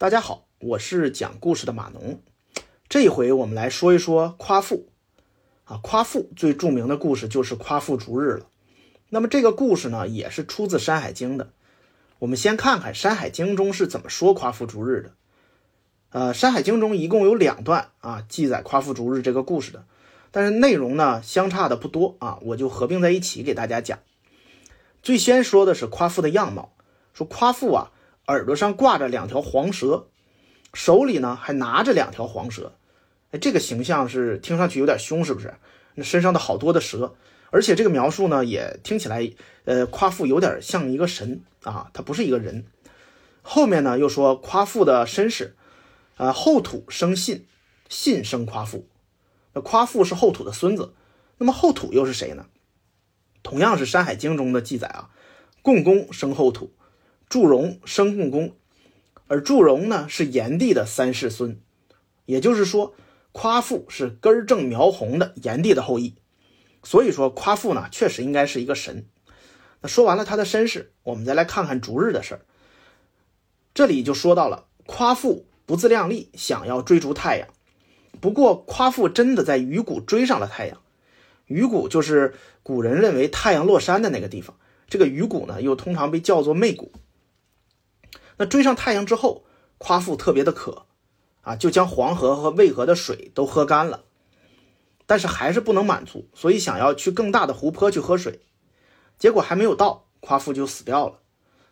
大家好，我是讲故事的马农。这一回我们来说一说夸父啊，夸父最著名的故事就是夸父逐日了。那么这个故事呢，也是出自《山海经》的。我们先看看《山海经》中是怎么说夸父逐日的。呃，《山海经》中一共有两段啊，记载夸父逐日这个故事的，但是内容呢相差的不多啊，我就合并在一起给大家讲。最先说的是夸父的样貌，说夸父啊。耳朵上挂着两条黄蛇，手里呢还拿着两条黄蛇，哎，这个形象是听上去有点凶，是不是？那身上的好多的蛇，而且这个描述呢也听起来，呃，夸父有点像一个神啊，他不是一个人。后面呢又说夸父的身世，呃，后土生信，信生夸父，那夸父是后土的孙子，那么后土又是谁呢？同样是《山海经》中的记载啊，共工生后土。祝融生共工，而祝融呢是炎帝的三世孙，也就是说，夸父是根正苗红的炎帝的后裔。所以说，夸父呢确实应该是一个神。那说完了他的身世，我们再来看看逐日的事儿。这里就说到了夸父不自量力，想要追逐太阳。不过，夸父真的在鱼谷追上了太阳。鱼谷就是古人认为太阳落山的那个地方。这个鱼谷呢，又通常被叫做媚谷。那追上太阳之后，夸父特别的渴，啊，就将黄河和渭河的水都喝干了，但是还是不能满足，所以想要去更大的湖泊去喝水，结果还没有到，夸父就死掉了。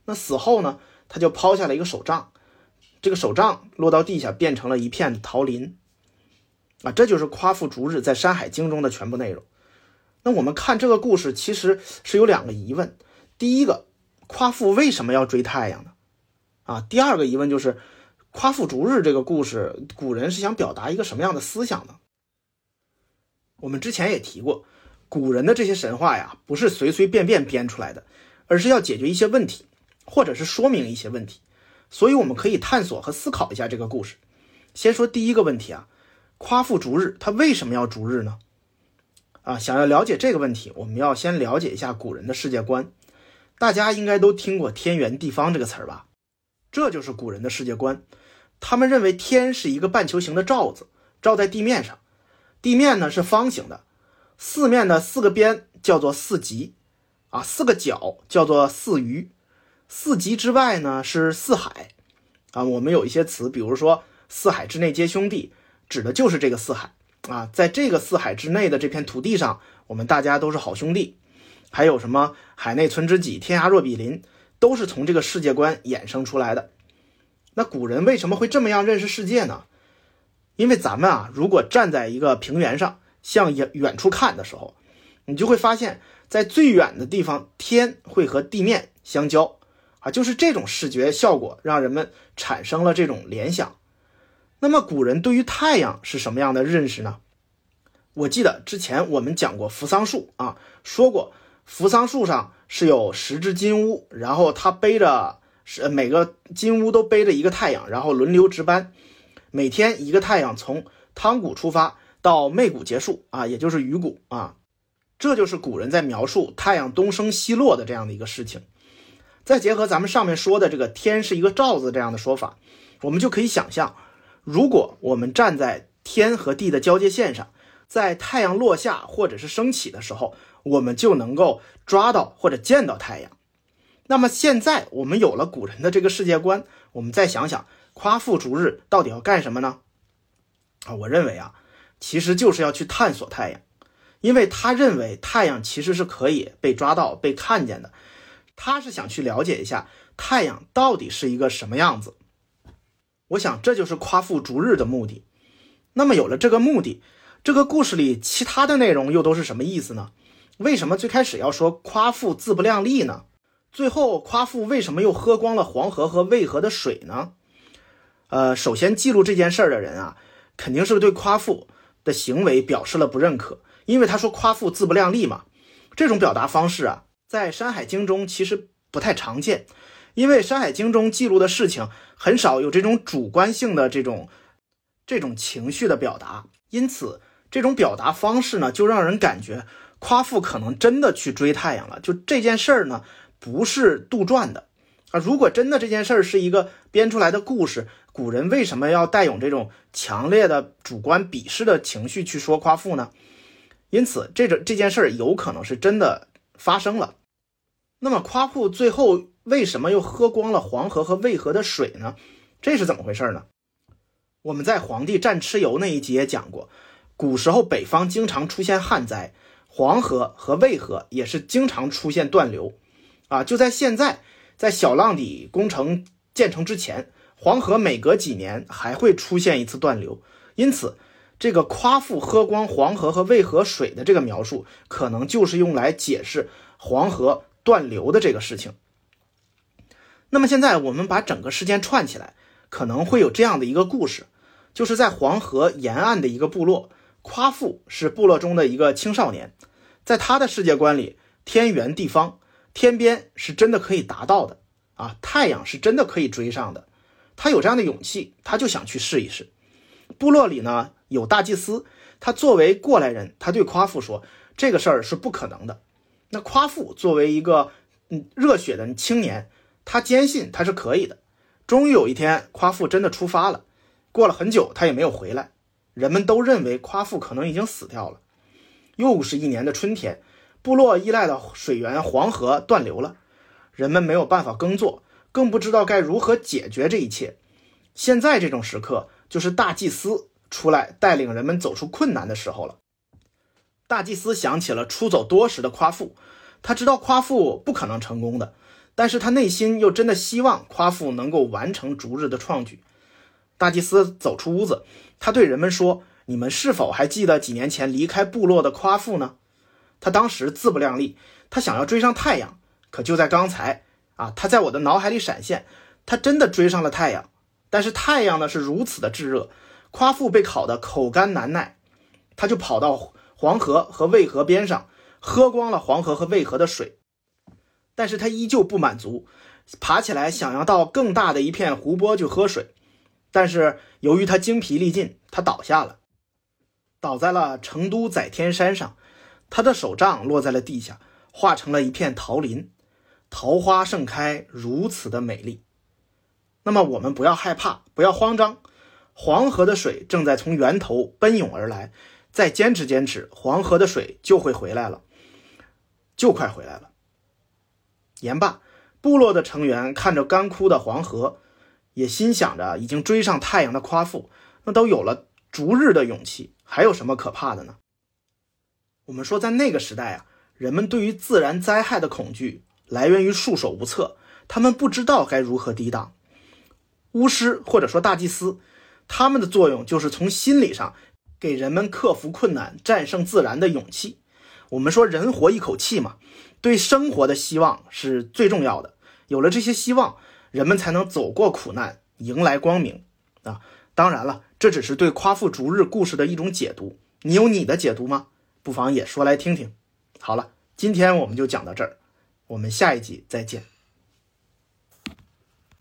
那死后呢，他就抛下了一个手杖，这个手杖落到地下，变成了一片桃林，啊，这就是夸父逐日在《山海经》中的全部内容。那我们看这个故事，其实是有两个疑问：第一个，夸父为什么要追太阳呢？啊，第二个疑问就是，夸父逐日这个故事，古人是想表达一个什么样的思想呢？我们之前也提过，古人的这些神话呀，不是随随便便编出来的，而是要解决一些问题，或者是说明一些问题，所以我们可以探索和思考一下这个故事。先说第一个问题啊，夸父逐日，他为什么要逐日呢？啊，想要了解这个问题，我们要先了解一下古人的世界观。大家应该都听过“天圆地方”这个词儿吧？这就是古人的世界观，他们认为天是一个半球形的罩子，罩在地面上，地面呢是方形的，四面的四个边叫做四极，啊，四个角叫做四隅，四极之外呢是四海，啊，我们有一些词，比如说四海之内皆兄弟，指的就是这个四海，啊，在这个四海之内的这片土地上，我们大家都是好兄弟，还有什么海内存知己，天涯若比邻。都是从这个世界观衍生出来的。那古人为什么会这么样认识世界呢？因为咱们啊，如果站在一个平原上，向远远处看的时候，你就会发现，在最远的地方，天会和地面相交啊，就是这种视觉效果让人们产生了这种联想。那么，古人对于太阳是什么样的认识呢？我记得之前我们讲过扶桑树啊，说过。扶桑树上是有十只金乌，然后它背着是每个金乌都背着一个太阳，然后轮流值班，每天一个太阳从汤谷出发到媚谷结束啊，也就是鱼谷啊，这就是古人在描述太阳东升西落的这样的一个事情。再结合咱们上面说的这个天是一个罩子这样的说法，我们就可以想象，如果我们站在天和地的交界线上，在太阳落下或者是升起的时候。我们就能够抓到或者见到太阳。那么现在我们有了古人的这个世界观，我们再想想夸父逐日到底要干什么呢？啊，我认为啊，其实就是要去探索太阳，因为他认为太阳其实是可以被抓到、被看见的。他是想去了解一下太阳到底是一个什么样子。我想这就是夸父逐日的目的。那么有了这个目的，这个故事里其他的内容又都是什么意思呢？为什么最开始要说夸父自不量力呢？最后夸父为什么又喝光了黄河和渭河的水呢？呃，首先记录这件事儿的人啊，肯定是对夸父的行为表示了不认可，因为他说夸父自不量力嘛。这种表达方式啊，在《山海经》中其实不太常见，因为《山海经》中记录的事情很少有这种主观性的这种这种情绪的表达，因此这种表达方式呢，就让人感觉。夸父可能真的去追太阳了，就这件事儿呢，不是杜撰的，啊，如果真的这件事儿是一个编出来的故事，古人为什么要带有这种强烈的主观鄙视的情绪去说夸父呢？因此，这个这件事儿有可能是真的发生了。那么，夸父最后为什么又喝光了黄河和渭河的水呢？这是怎么回事呢？我们在皇帝战蚩尤那一集也讲过，古时候北方经常出现旱灾，黄河和渭河也是经常出现断流。啊，就在现在。在小浪底工程建成之前，黄河每隔几年还会出现一次断流，因此，这个夸父喝光黄河和渭河水的这个描述，可能就是用来解释黄河断流的这个事情。那么现在我们把整个事件串起来，可能会有这样的一个故事，就是在黄河沿岸的一个部落，夸父是部落中的一个青少年，在他的世界观里，天圆地方。天边是真的可以达到的啊，太阳是真的可以追上的。他有这样的勇气，他就想去试一试。部落里呢有大祭司，他作为过来人，他对夸父说这个事儿是不可能的。那夸父作为一个嗯热血的青年，他坚信他是可以的。终于有一天，夸父真的出发了。过了很久，他也没有回来。人们都认为夸父可能已经死掉了。又是一年的春天。部落依赖的水源黄河断流了，人们没有办法耕作，更不知道该如何解决这一切。现在这种时刻，就是大祭司出来带领人们走出困难的时候了。大祭司想起了出走多时的夸父，他知道夸父不可能成功的，但是他内心又真的希望夸父能够完成逐日的创举。大祭司走出屋子，他对人们说：“你们是否还记得几年前离开部落的夸父呢？”他当时自不量力，他想要追上太阳，可就在刚才啊，他在我的脑海里闪现，他真的追上了太阳。但是太阳呢是如此的炙热，夸父被烤得口干难耐，他就跑到黄河和渭河边上，喝光了黄河和渭河的水。但是他依旧不满足，爬起来想要到更大的一片湖泊去喝水，但是由于他精疲力尽，他倒下了，倒在了成都载天山上。他的手杖落在了地下，化成了一片桃林，桃花盛开，如此的美丽。那么我们不要害怕，不要慌张，黄河的水正在从源头奔涌而来，再坚持坚持，黄河的水就会回来了，就快回来了。言罢，部落的成员看着干枯的黄河，也心想着已经追上太阳的夸父，那都有了逐日的勇气，还有什么可怕的呢？我们说，在那个时代啊，人们对于自然灾害的恐惧来源于束手无策，他们不知道该如何抵挡。巫师或者说大祭司，他们的作用就是从心理上给人们克服困难、战胜自然的勇气。我们说，人活一口气嘛，对生活的希望是最重要的。有了这些希望，人们才能走过苦难，迎来光明啊！当然了，这只是对夸父逐日故事的一种解读。你有你的解读吗？不妨也说来听听。好了，今天我们就讲到这儿，我们下一集再见。